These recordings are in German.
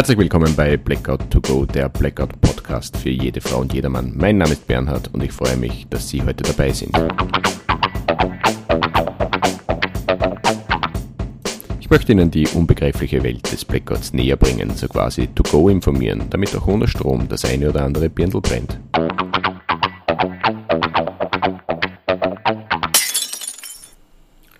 Herzlich willkommen bei Blackout to Go, der Blackout Podcast für jede Frau und jedermann. Mein Name ist Bernhard und ich freue mich, dass Sie heute dabei sind. Ich möchte Ihnen die unbegreifliche Welt des Blackouts näher bringen, so quasi to go informieren, damit auch ohne Strom das eine oder andere Birndl brennt.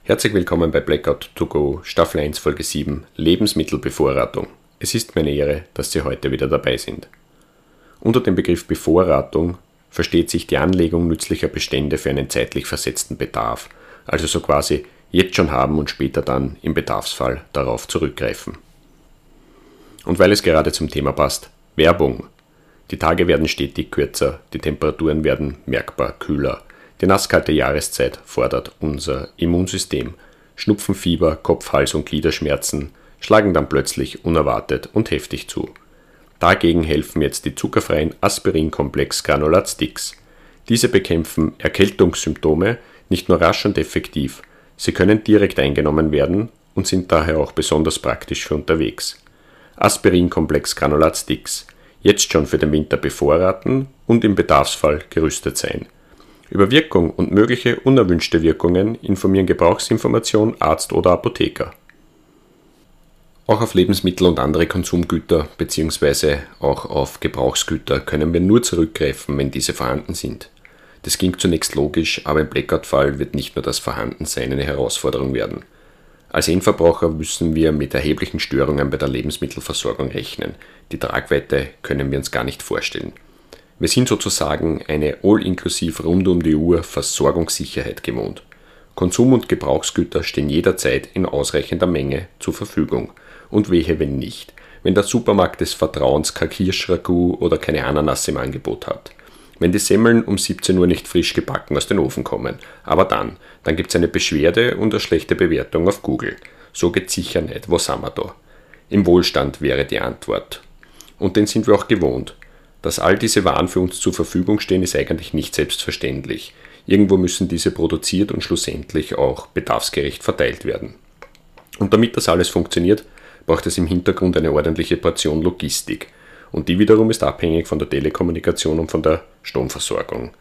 Herzlich willkommen bei Blackout to Go, Staffel 1, Folge 7, Lebensmittelbevorratung. Es ist meine Ehre, dass Sie heute wieder dabei sind. Unter dem Begriff Bevorratung versteht sich die Anlegung nützlicher Bestände für einen zeitlich versetzten Bedarf, also so quasi jetzt schon haben und später dann im Bedarfsfall darauf zurückgreifen. Und weil es gerade zum Thema passt, Werbung. Die Tage werden stetig kürzer, die Temperaturen werden merkbar kühler. Die nasskalte Jahreszeit fordert unser Immunsystem. Schnupfen, Fieber, Kopf-, Hals- und Gliederschmerzen schlagen dann plötzlich unerwartet und heftig zu. Dagegen helfen jetzt die zuckerfreien Aspirinkomplex Granulat Sticks. Diese bekämpfen Erkältungssymptome nicht nur rasch und effektiv, sie können direkt eingenommen werden und sind daher auch besonders praktisch für unterwegs. Aspirinkomplex Granulat Sticks. Jetzt schon für den Winter bevorraten und im Bedarfsfall gerüstet sein. Über Wirkung und mögliche unerwünschte Wirkungen informieren Gebrauchsinformation, Arzt oder Apotheker. Auch auf Lebensmittel und andere Konsumgüter bzw. auch auf Gebrauchsgüter können wir nur zurückgreifen, wenn diese vorhanden sind. Das klingt zunächst logisch, aber im Blackout-Fall wird nicht nur das Vorhandensein eine Herausforderung werden. Als Endverbraucher müssen wir mit erheblichen Störungen bei der Lebensmittelversorgung rechnen. Die Tragweite können wir uns gar nicht vorstellen. Wir sind sozusagen eine all-inklusiv rund um die Uhr Versorgungssicherheit gewohnt. Konsum- und Gebrauchsgüter stehen jederzeit in ausreichender Menge zur Verfügung und wehe, wenn nicht, wenn der Supermarkt des Vertrauens kein Kirschragout oder keine Ananas im Angebot hat. Wenn die Semmeln um 17 Uhr nicht frisch gebacken aus dem Ofen kommen. Aber dann, dann gibt's eine Beschwerde und eine schlechte Bewertung auf Google. So geht's sicher nicht, wo sind wir da? Im Wohlstand wäre die Antwort. Und den sind wir auch gewohnt. Dass all diese Waren für uns zur Verfügung stehen, ist eigentlich nicht selbstverständlich. Irgendwo müssen diese produziert und schlussendlich auch bedarfsgerecht verteilt werden. Und damit das alles funktioniert, braucht es im Hintergrund eine ordentliche Portion Logistik. Und die wiederum ist abhängig von der Telekommunikation und von der Stromversorgung.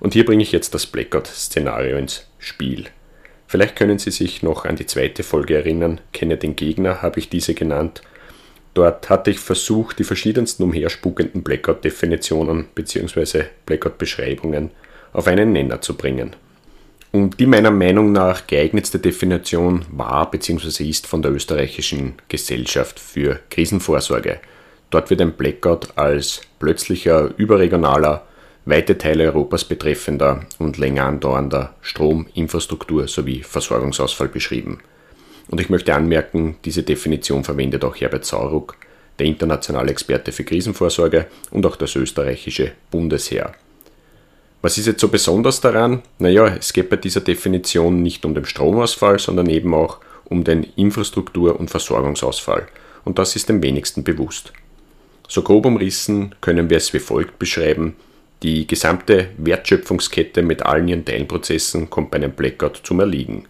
Und hier bringe ich jetzt das Blackout-Szenario ins Spiel. Vielleicht können Sie sich noch an die zweite Folge erinnern. Kenne den Gegner, habe ich diese genannt. Dort hatte ich versucht, die verschiedensten umherspukenden Blackout-Definitionen bzw. Blackout-Beschreibungen auf einen Nenner zu bringen. Und die meiner Meinung nach geeignetste Definition war bzw. ist von der österreichischen Gesellschaft für Krisenvorsorge. Dort wird ein Blackout als plötzlicher, überregionaler, weite Teile Europas betreffender und länger andauernder Strom-, Infrastruktur- sowie Versorgungsausfall beschrieben. Und ich möchte anmerken, diese Definition verwendet auch Herbert Sauruck, der internationale Experte für Krisenvorsorge und auch das österreichische Bundesheer. Was ist jetzt so besonders daran? Naja, es geht bei dieser Definition nicht um den Stromausfall, sondern eben auch um den Infrastruktur- und Versorgungsausfall. Und das ist dem wenigsten bewusst. So grob umrissen können wir es wie folgt beschreiben. Die gesamte Wertschöpfungskette mit allen ihren Teilprozessen kommt bei einem Blackout zum Erliegen.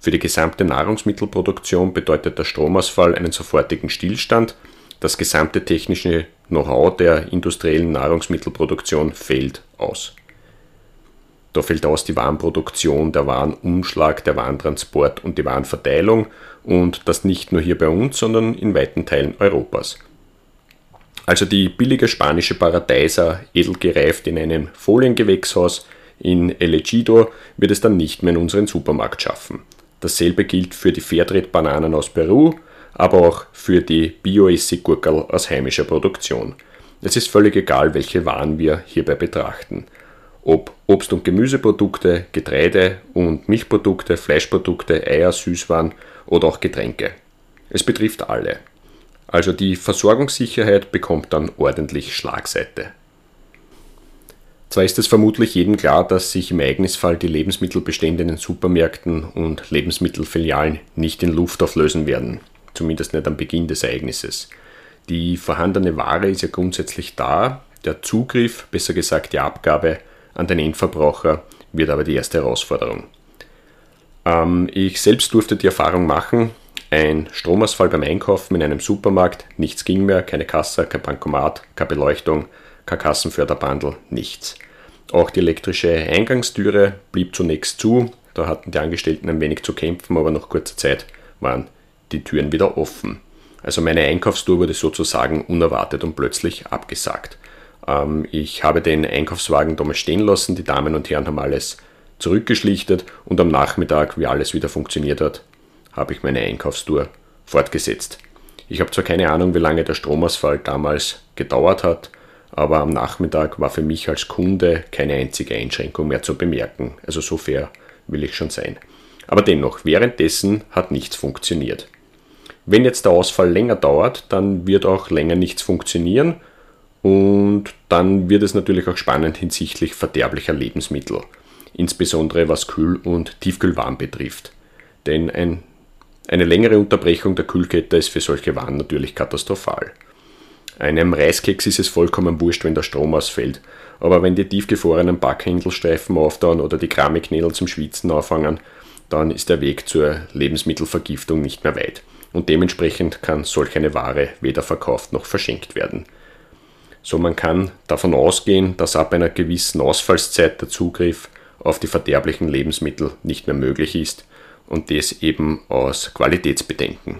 Für die gesamte Nahrungsmittelproduktion bedeutet der Stromausfall einen sofortigen Stillstand. Das gesamte technische Know-how der industriellen Nahrungsmittelproduktion fällt aus. Da fällt aus die Warenproduktion, der Warenumschlag, der Warentransport und die Warenverteilung und das nicht nur hier bei uns, sondern in weiten Teilen Europas. Also die billige spanische Paradeiser, edel gereift in einem Foliengewächshaus in El Ejido, wird es dann nicht mehr in unseren Supermarkt schaffen. Dasselbe gilt für die Fairtrade-Bananen aus Peru, aber auch für die Bio-Essiggurkel aus heimischer Produktion. Es ist völlig egal, welche Waren wir hierbei betrachten. Ob Obst- und Gemüseprodukte, Getreide- und Milchprodukte, Fleischprodukte, Eier, Süßwaren oder auch Getränke. Es betrifft alle. Also die Versorgungssicherheit bekommt dann ordentlich Schlagseite. Zwar ist es vermutlich jedem klar, dass sich im Ereignisfall die Lebensmittelbestände in den Supermärkten und Lebensmittelfilialen nicht in Luft auflösen werden zumindest nicht am Beginn des Ereignisses. Die vorhandene Ware ist ja grundsätzlich da, der Zugriff, besser gesagt die Abgabe an den Endverbraucher, wird aber die erste Herausforderung. Ähm, ich selbst durfte die Erfahrung machen, ein Stromausfall beim Einkaufen in einem Supermarkt, nichts ging mehr, keine Kasse, kein Bankomat, keine Beleuchtung, kein Kassenförderbandel, nichts. Auch die elektrische Eingangstüre blieb zunächst zu, da hatten die Angestellten ein wenig zu kämpfen, aber nach kurzer Zeit waren die Türen wieder offen. Also meine Einkaufstour wurde sozusagen unerwartet und plötzlich abgesagt. Ähm, ich habe den Einkaufswagen damals stehen lassen, die Damen und Herren haben alles zurückgeschlichtet und am Nachmittag, wie alles wieder funktioniert hat, habe ich meine Einkaufstour fortgesetzt. Ich habe zwar keine Ahnung, wie lange der Stromausfall damals gedauert hat, aber am Nachmittag war für mich als Kunde keine einzige Einschränkung mehr zu bemerken. Also so fair will ich schon sein. Aber dennoch, währenddessen hat nichts funktioniert. Wenn jetzt der Ausfall länger dauert, dann wird auch länger nichts funktionieren und dann wird es natürlich auch spannend hinsichtlich verderblicher Lebensmittel, insbesondere was Kühl- und Tiefkühlwaren betrifft. Denn ein, eine längere Unterbrechung der Kühlkette ist für solche Waren natürlich katastrophal. Einem Reiskeks ist es vollkommen wurscht, wenn der Strom ausfällt, aber wenn die tiefgefrorenen Backhändelstreifen auftauen oder die Keramiknädel zum Schwitzen anfangen, dann ist der Weg zur Lebensmittelvergiftung nicht mehr weit und dementsprechend kann solch eine Ware weder verkauft noch verschenkt werden. So man kann davon ausgehen, dass ab einer gewissen Ausfallszeit der Zugriff auf die verderblichen Lebensmittel nicht mehr möglich ist und das eben aus Qualitätsbedenken.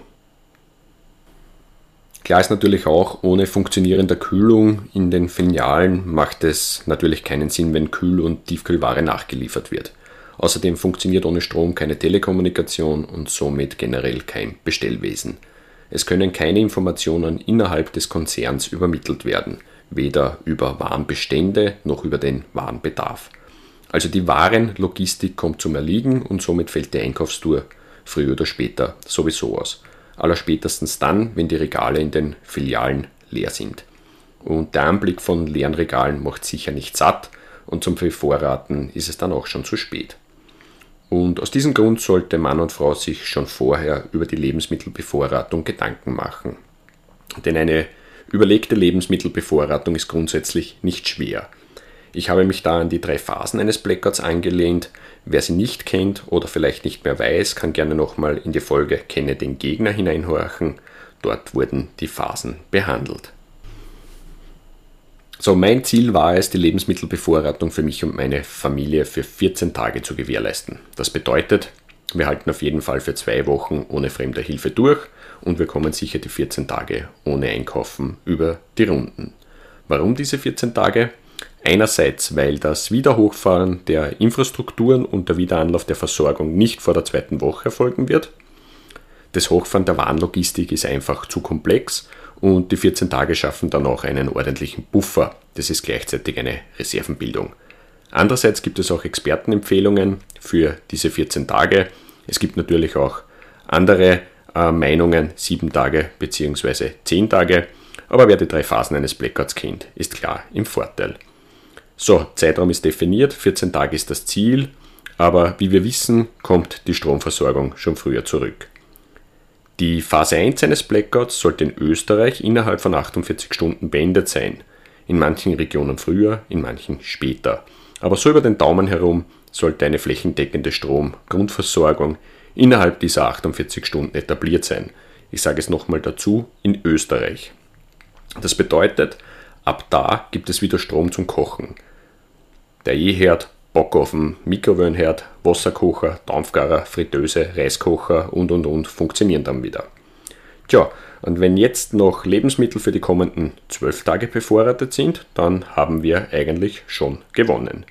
Klar ist natürlich auch, ohne funktionierender Kühlung in den Filialen macht es natürlich keinen Sinn, wenn Kühl- und Tiefkühlware nachgeliefert wird. Außerdem funktioniert ohne Strom keine Telekommunikation und somit generell kein Bestellwesen. Es können keine Informationen innerhalb des Konzerns übermittelt werden, weder über Warenbestände noch über den Warenbedarf. Also die Warenlogistik kommt zum Erliegen und somit fällt die Einkaufstour früher oder später sowieso aus. Allerspätestens dann, wenn die Regale in den Filialen leer sind. Und der Anblick von leeren Regalen macht sicher nicht satt und zum Bevorraten ist es dann auch schon zu spät. Und aus diesem Grund sollte Mann und Frau sich schon vorher über die Lebensmittelbevorratung Gedanken machen. Denn eine überlegte Lebensmittelbevorratung ist grundsätzlich nicht schwer. Ich habe mich da an die drei Phasen eines Blackouts angelehnt. Wer sie nicht kennt oder vielleicht nicht mehr weiß, kann gerne nochmal in die Folge Kenne den Gegner hineinhorchen. Dort wurden die Phasen behandelt. So, mein Ziel war es, die Lebensmittelbevorratung für mich und meine Familie für 14 Tage zu gewährleisten. Das bedeutet, wir halten auf jeden Fall für zwei Wochen ohne fremde Hilfe durch und wir kommen sicher die 14 Tage ohne Einkaufen über die Runden. Warum diese 14 Tage? Einerseits, weil das Wiederhochfahren der Infrastrukturen und der Wiederanlauf der Versorgung nicht vor der zweiten Woche erfolgen wird. Das Hochfahren der Warenlogistik ist einfach zu komplex und die 14 Tage schaffen dann auch einen ordentlichen Buffer. Das ist gleichzeitig eine Reservenbildung. Andererseits gibt es auch Expertenempfehlungen für diese 14 Tage. Es gibt natürlich auch andere äh, Meinungen, 7 Tage bzw. 10 Tage. Aber wer die drei Phasen eines Blackouts kennt, ist klar im Vorteil. So, Zeitraum ist definiert, 14 Tage ist das Ziel, aber wie wir wissen, kommt die Stromversorgung schon früher zurück. Die Phase 1 eines Blackouts sollte in Österreich innerhalb von 48 Stunden beendet sein. In manchen Regionen früher, in manchen später. Aber so über den Daumen herum sollte eine flächendeckende Strom-Grundversorgung innerhalb dieser 48 Stunden etabliert sein. Ich sage es nochmal dazu, in Österreich. Das bedeutet, ab da gibt es wieder Strom zum Kochen. Der E-Herd Bockofen, Mikrowellenherd, Wasserkocher, Dampfgarer, Fritteuse, Reiskocher und und und funktionieren dann wieder. Tja, und wenn jetzt noch Lebensmittel für die kommenden 12 Tage bevorratet sind, dann haben wir eigentlich schon gewonnen.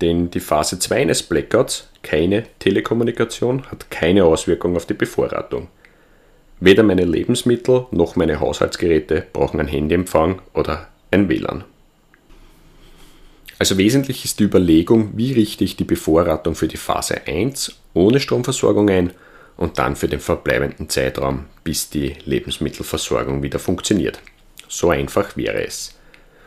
Denn die Phase 2 eines Blackouts, keine Telekommunikation, hat keine Auswirkung auf die Bevorratung. Weder meine Lebensmittel noch meine Haushaltsgeräte brauchen ein Handyempfang oder ein WLAN. Also wesentlich ist die Überlegung, wie richte ich die Bevorratung für die Phase 1 ohne Stromversorgung ein und dann für den verbleibenden Zeitraum, bis die Lebensmittelversorgung wieder funktioniert. So einfach wäre es.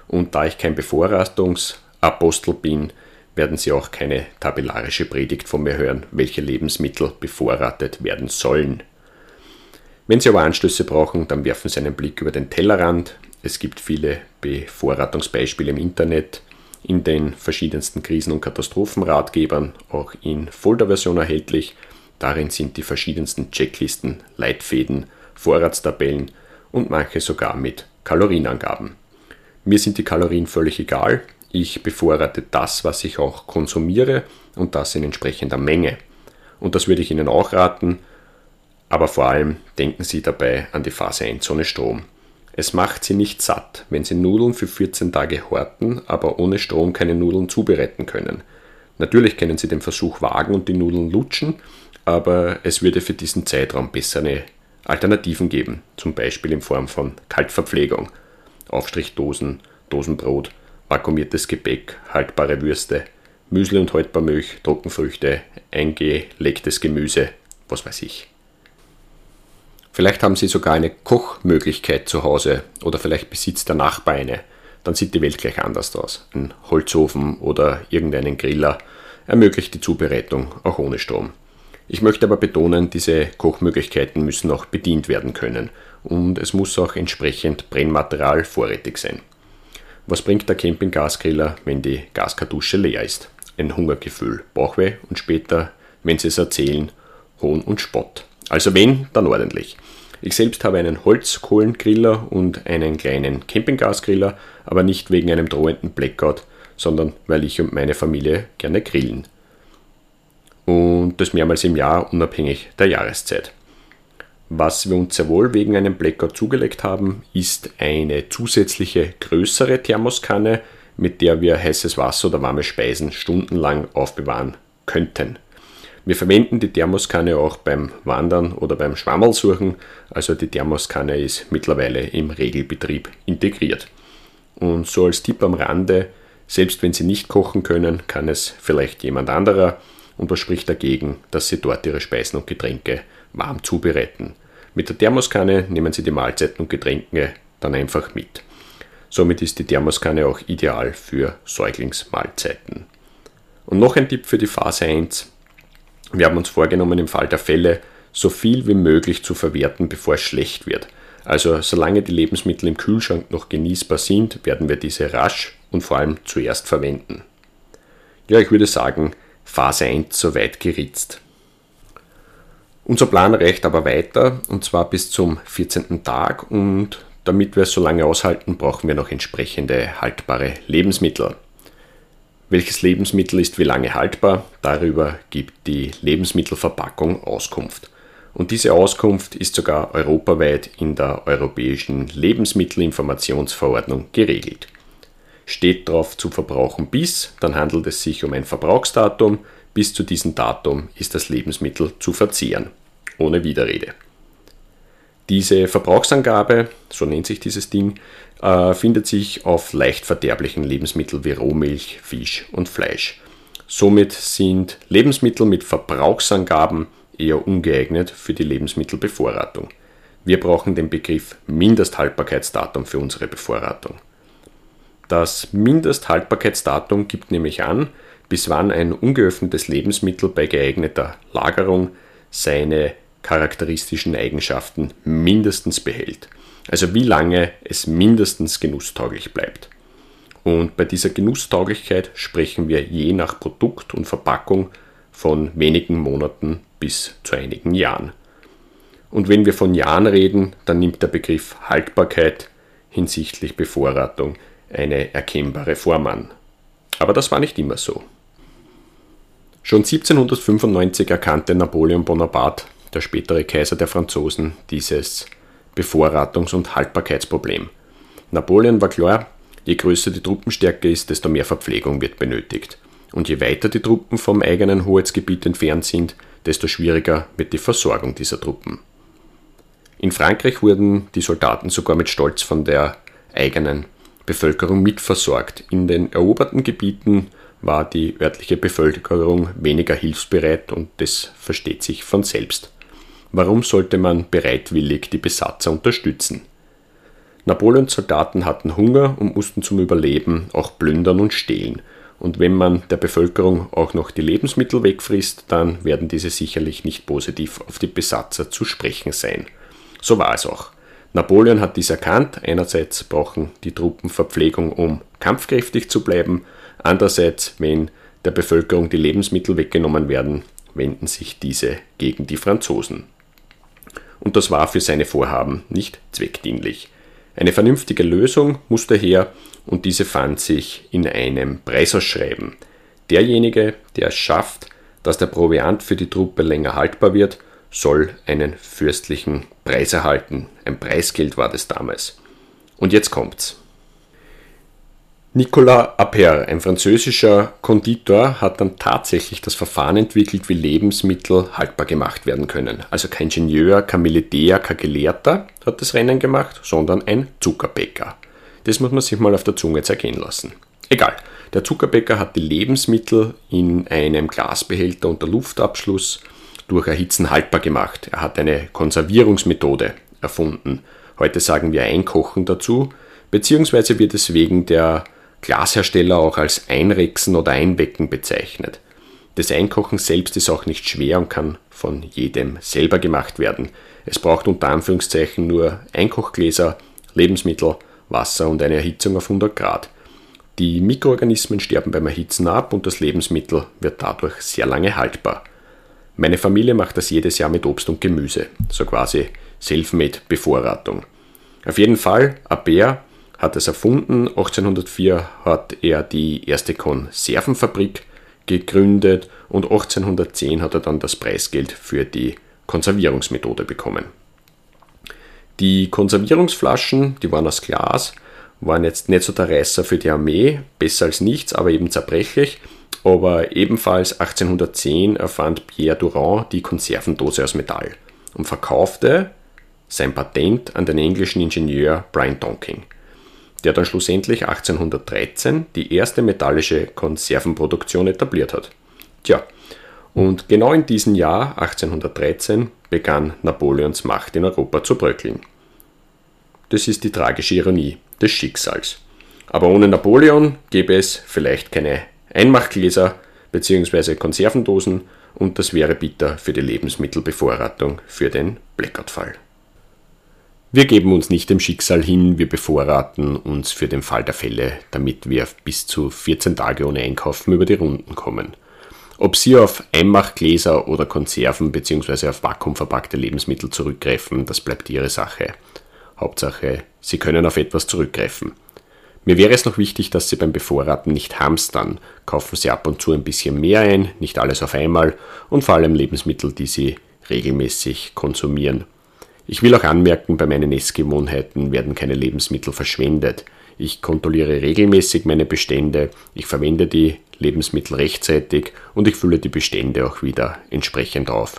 Und da ich kein Bevorratungsapostel bin, werden Sie auch keine tabellarische Predigt von mir hören, welche Lebensmittel bevorratet werden sollen. Wenn Sie aber Anstöße brauchen, dann werfen Sie einen Blick über den Tellerrand. Es gibt viele Bevorratungsbeispiele im Internet in den verschiedensten Krisen- und Katastrophenratgebern, auch in Folderversion erhältlich. Darin sind die verschiedensten Checklisten, Leitfäden, Vorratstabellen und manche sogar mit Kalorienangaben. Mir sind die Kalorien völlig egal. Ich bevorrate das, was ich auch konsumiere und das in entsprechender Menge. Und das würde ich Ihnen auch raten, aber vor allem denken Sie dabei an die Phase 1 ohne Strom. Es macht Sie nicht satt, wenn Sie Nudeln für 14 Tage horten, aber ohne Strom keine Nudeln zubereiten können. Natürlich können Sie den Versuch wagen und die Nudeln lutschen, aber es würde für diesen Zeitraum bessere Alternativen geben, zum Beispiel in Form von Kaltverpflegung, Aufstrichdosen, Dosenbrot, vakuumiertes Gebäck, haltbare Würste, Müsli und Haltbarmilch, Trockenfrüchte, eingelegtes Gemüse, was weiß ich. Vielleicht haben Sie sogar eine Kochmöglichkeit zu Hause oder vielleicht besitzt der Nachbar eine. Dann sieht die Welt gleich anders aus. Ein Holzofen oder irgendeinen Griller ermöglicht die Zubereitung auch ohne Strom. Ich möchte aber betonen, diese Kochmöglichkeiten müssen auch bedient werden können und es muss auch entsprechend Brennmaterial vorrätig sein. Was bringt der Campinggasgriller, wenn die Gaskartusche leer ist? Ein Hungergefühl, Bauchweh und später, wenn Sie es erzählen, Hohn und Spott. Also wenn, dann ordentlich. Ich selbst habe einen Holzkohlengriller und einen kleinen Campinggasgriller, aber nicht wegen einem drohenden Blackout, sondern weil ich und meine Familie gerne grillen und das mehrmals im Jahr unabhängig der Jahreszeit. Was wir uns sehr wohl wegen einem Blackout zugelegt haben, ist eine zusätzliche größere Thermoskanne, mit der wir heißes Wasser oder warme Speisen stundenlang aufbewahren könnten. Wir verwenden die Thermoskanne auch beim Wandern oder beim Schwammelsuchen, also die Thermoskanne ist mittlerweile im Regelbetrieb integriert. Und so als Tipp am Rande, selbst wenn Sie nicht kochen können, kann es vielleicht jemand anderer und was spricht dagegen, dass Sie dort Ihre Speisen und Getränke warm zubereiten. Mit der Thermoskanne nehmen Sie die Mahlzeiten und Getränke dann einfach mit. Somit ist die Thermoskanne auch ideal für Säuglingsmahlzeiten. Und noch ein Tipp für die Phase 1. Wir haben uns vorgenommen, im Fall der Fälle so viel wie möglich zu verwerten, bevor es schlecht wird. Also solange die Lebensmittel im Kühlschrank noch genießbar sind, werden wir diese rasch und vor allem zuerst verwenden. Ja, ich würde sagen, Phase 1 soweit geritzt. Unser Plan reicht aber weiter und zwar bis zum 14. Tag und damit wir es so lange aushalten, brauchen wir noch entsprechende haltbare Lebensmittel. Welches Lebensmittel ist wie lange haltbar? Darüber gibt die Lebensmittelverpackung Auskunft. Und diese Auskunft ist sogar europaweit in der Europäischen Lebensmittelinformationsverordnung geregelt. Steht drauf zu verbrauchen bis, dann handelt es sich um ein Verbrauchsdatum. Bis zu diesem Datum ist das Lebensmittel zu verzehren. Ohne Widerrede. Diese Verbrauchsangabe, so nennt sich dieses Ding, äh, findet sich auf leicht verderblichen Lebensmitteln wie Rohmilch, Fisch und Fleisch. Somit sind Lebensmittel mit Verbrauchsangaben eher ungeeignet für die Lebensmittelbevorratung. Wir brauchen den Begriff Mindesthaltbarkeitsdatum für unsere Bevorratung. Das Mindesthaltbarkeitsdatum gibt nämlich an, bis wann ein ungeöffnetes Lebensmittel bei geeigneter Lagerung seine charakteristischen Eigenschaften mindestens behält. Also wie lange es mindestens genusstauglich bleibt. Und bei dieser Genusstauglichkeit sprechen wir je nach Produkt und Verpackung von wenigen Monaten bis zu einigen Jahren. Und wenn wir von Jahren reden, dann nimmt der Begriff Haltbarkeit hinsichtlich Bevorratung eine erkennbare Form an. Aber das war nicht immer so. Schon 1795 erkannte Napoleon Bonaparte, der spätere Kaiser der Franzosen, dieses Bevorratungs- und Haltbarkeitsproblem. Napoleon war klar, je größer die Truppenstärke ist, desto mehr Verpflegung wird benötigt. Und je weiter die Truppen vom eigenen Hoheitsgebiet entfernt sind, desto schwieriger wird die Versorgung dieser Truppen. In Frankreich wurden die Soldaten sogar mit Stolz von der eigenen Bevölkerung mitversorgt. In den eroberten Gebieten war die örtliche Bevölkerung weniger hilfsbereit und das versteht sich von selbst. Warum sollte man bereitwillig die Besatzer unterstützen? Napoleons Soldaten hatten Hunger und mussten zum Überleben auch plündern und stehlen. Und wenn man der Bevölkerung auch noch die Lebensmittel wegfrisst, dann werden diese sicherlich nicht positiv auf die Besatzer zu sprechen sein. So war es auch. Napoleon hat dies erkannt. Einerseits brauchen die Truppen Verpflegung, um kampfkräftig zu bleiben. Andererseits, wenn der Bevölkerung die Lebensmittel weggenommen werden, wenden sich diese gegen die Franzosen. Und das war für seine Vorhaben nicht zweckdienlich. Eine vernünftige Lösung musste her und diese fand sich in einem Preisausschreiben. Derjenige, der es schafft, dass der Proviant für die Truppe länger haltbar wird, soll einen fürstlichen Preis erhalten. Ein Preisgeld war das damals. Und jetzt kommt's. Nicolas Appert, ein französischer Konditor, hat dann tatsächlich das Verfahren entwickelt, wie Lebensmittel haltbar gemacht werden können. Also kein Ingenieur, kein Militär, kein Gelehrter hat das Rennen gemacht, sondern ein Zuckerbäcker. Das muss man sich mal auf der Zunge zergehen lassen. Egal, der Zuckerbäcker hat die Lebensmittel in einem Glasbehälter unter Luftabschluss durch Erhitzen haltbar gemacht. Er hat eine Konservierungsmethode erfunden. Heute sagen wir Einkochen dazu, beziehungsweise wird es wegen der Glashersteller auch als Einrexen oder Einwecken bezeichnet. Das Einkochen selbst ist auch nicht schwer und kann von jedem selber gemacht werden. Es braucht unter Anführungszeichen nur Einkochgläser, Lebensmittel, Wasser und eine Erhitzung auf 100 Grad. Die Mikroorganismen sterben beim Erhitzen ab und das Lebensmittel wird dadurch sehr lange haltbar. Meine Familie macht das jedes Jahr mit Obst und Gemüse, so quasi Selfmade-Bevorratung. Auf jeden Fall, Abert hat es erfunden. 1804 hat er die erste Konservenfabrik gegründet und 1810 hat er dann das Preisgeld für die Konservierungsmethode bekommen. Die Konservierungsflaschen, die waren aus Glas, waren jetzt nicht so der Reißer für die Armee, besser als nichts, aber eben zerbrechlich. Aber ebenfalls 1810 erfand Pierre Durand die Konservendose aus Metall und verkaufte sein Patent an den englischen Ingenieur Brian Donking, der dann schlussendlich 1813 die erste metallische Konservenproduktion etabliert hat. Tja, und genau in diesem Jahr 1813 begann Napoleons Macht in Europa zu bröckeln. Das ist die tragische Ironie des Schicksals. Aber ohne Napoleon gäbe es vielleicht keine Einmachgläser bzw. Konservendosen und das wäre bitter für die Lebensmittelbevorratung für den Blackout-Fall. Wir geben uns nicht dem Schicksal hin, wir bevorraten uns für den Fall der Fälle, damit wir bis zu 14 Tage ohne Einkaufen über die Runden kommen. Ob Sie auf Einmachgläser oder Konserven bzw. auf vakuumverpackte Lebensmittel zurückgreifen, das bleibt Ihre Sache. Hauptsache, Sie können auf etwas zurückgreifen. Mir wäre es noch wichtig, dass Sie beim Bevorraten nicht hamstern. Kaufen Sie ab und zu ein bisschen mehr ein, nicht alles auf einmal und vor allem Lebensmittel, die Sie regelmäßig konsumieren. Ich will auch anmerken, bei meinen Essgewohnheiten werden keine Lebensmittel verschwendet. Ich kontrolliere regelmäßig meine Bestände, ich verwende die Lebensmittel rechtzeitig und ich fülle die Bestände auch wieder entsprechend auf.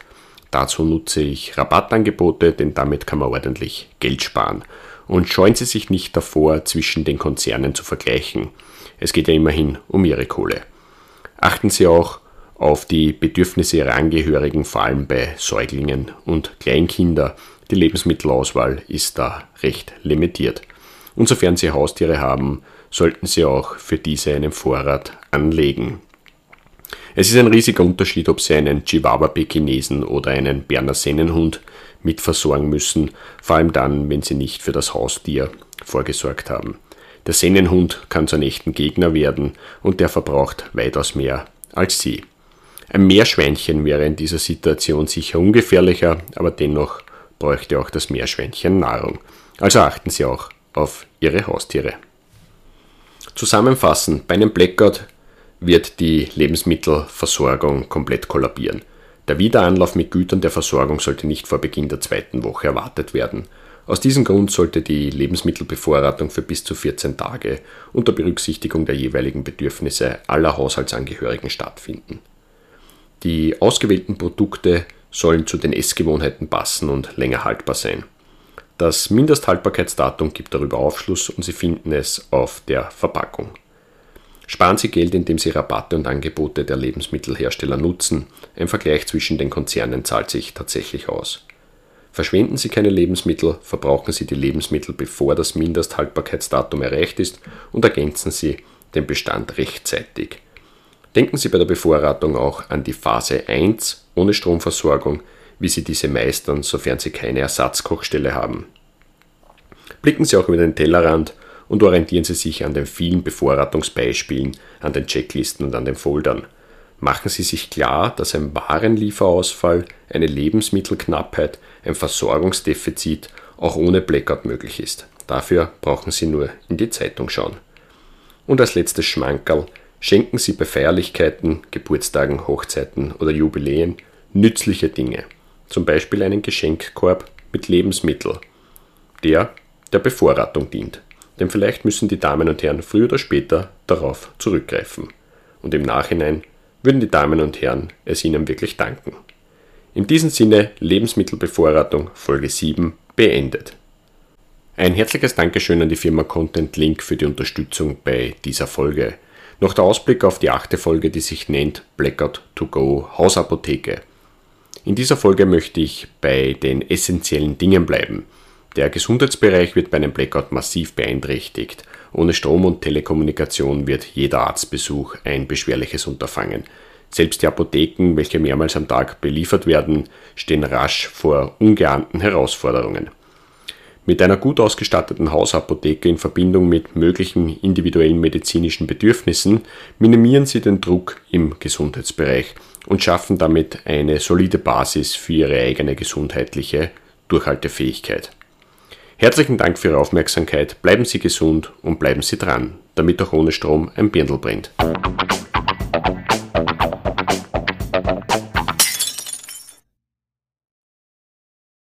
Dazu nutze ich Rabattangebote, denn damit kann man ordentlich Geld sparen und scheuen Sie sich nicht davor, zwischen den Konzernen zu vergleichen. Es geht ja immerhin um Ihre Kohle. Achten Sie auch auf die Bedürfnisse Ihrer Angehörigen, vor allem bei Säuglingen und Kleinkindern. Die Lebensmittelauswahl ist da recht limitiert. Und sofern Sie Haustiere haben, sollten Sie auch für diese einen Vorrat anlegen. Es ist ein riesiger Unterschied, ob Sie einen Chihuahua-Pekinesen oder einen Berner Sennenhund mitversorgen müssen, vor allem dann, wenn Sie nicht für das Haustier vorgesorgt haben. Der Sennenhund kann zu einem echten Gegner werden und der verbraucht weitaus mehr als Sie. Ein Meerschweinchen wäre in dieser Situation sicher ungefährlicher, aber dennoch bräuchte auch das Meerschweinchen Nahrung. Also achten Sie auch auf Ihre Haustiere. Zusammenfassend, bei einem Blackout wird die Lebensmittelversorgung komplett kollabieren. Der Wiederanlauf mit Gütern der Versorgung sollte nicht vor Beginn der zweiten Woche erwartet werden. Aus diesem Grund sollte die Lebensmittelbevorratung für bis zu 14 Tage unter Berücksichtigung der jeweiligen Bedürfnisse aller Haushaltsangehörigen stattfinden. Die ausgewählten Produkte sollen zu den Essgewohnheiten passen und länger haltbar sein. Das Mindesthaltbarkeitsdatum gibt darüber Aufschluss und Sie finden es auf der Verpackung. Sparen Sie Geld, indem Sie Rabatte und Angebote der Lebensmittelhersteller nutzen. Ein Vergleich zwischen den Konzernen zahlt sich tatsächlich aus. Verschwenden Sie keine Lebensmittel, verbrauchen Sie die Lebensmittel, bevor das Mindesthaltbarkeitsdatum erreicht ist und ergänzen Sie den Bestand rechtzeitig. Denken Sie bei der Bevorratung auch an die Phase 1 ohne Stromversorgung, wie Sie diese meistern, sofern Sie keine Ersatzkochstelle haben. Blicken Sie auch über den Tellerrand und orientieren Sie sich an den vielen Bevorratungsbeispielen, an den Checklisten und an den Foldern. machen Sie sich klar, dass ein Warenlieferausfall, eine Lebensmittelknappheit, ein Versorgungsdefizit auch ohne Blackout möglich ist. Dafür brauchen Sie nur in die Zeitung schauen. Und als letztes Schmankerl, schenken Sie bei Feierlichkeiten, Geburtstagen, Hochzeiten oder Jubiläen nützliche Dinge. Zum Beispiel einen Geschenkkorb mit Lebensmitteln, der der Bevorratung dient. Denn vielleicht müssen die Damen und Herren früher oder später darauf zurückgreifen. Und im Nachhinein würden die Damen und Herren es Ihnen wirklich danken. In diesem Sinne Lebensmittelbevorratung Folge 7 beendet. Ein herzliches Dankeschön an die Firma Content Link für die Unterstützung bei dieser Folge. Noch der Ausblick auf die achte Folge, die sich nennt Blackout to Go Hausapotheke. In dieser Folge möchte ich bei den essentiellen Dingen bleiben. Der Gesundheitsbereich wird bei einem Blackout massiv beeinträchtigt. Ohne Strom und Telekommunikation wird jeder Arztbesuch ein beschwerliches Unterfangen. Selbst die Apotheken, welche mehrmals am Tag beliefert werden, stehen rasch vor ungeahnten Herausforderungen. Mit einer gut ausgestatteten Hausapotheke in Verbindung mit möglichen individuellen medizinischen Bedürfnissen minimieren Sie den Druck im Gesundheitsbereich und schaffen damit eine solide Basis für Ihre eigene gesundheitliche Durchhaltefähigkeit. Herzlichen Dank für Ihre Aufmerksamkeit, bleiben Sie gesund und bleiben Sie dran, damit auch ohne Strom ein Birndl brennt.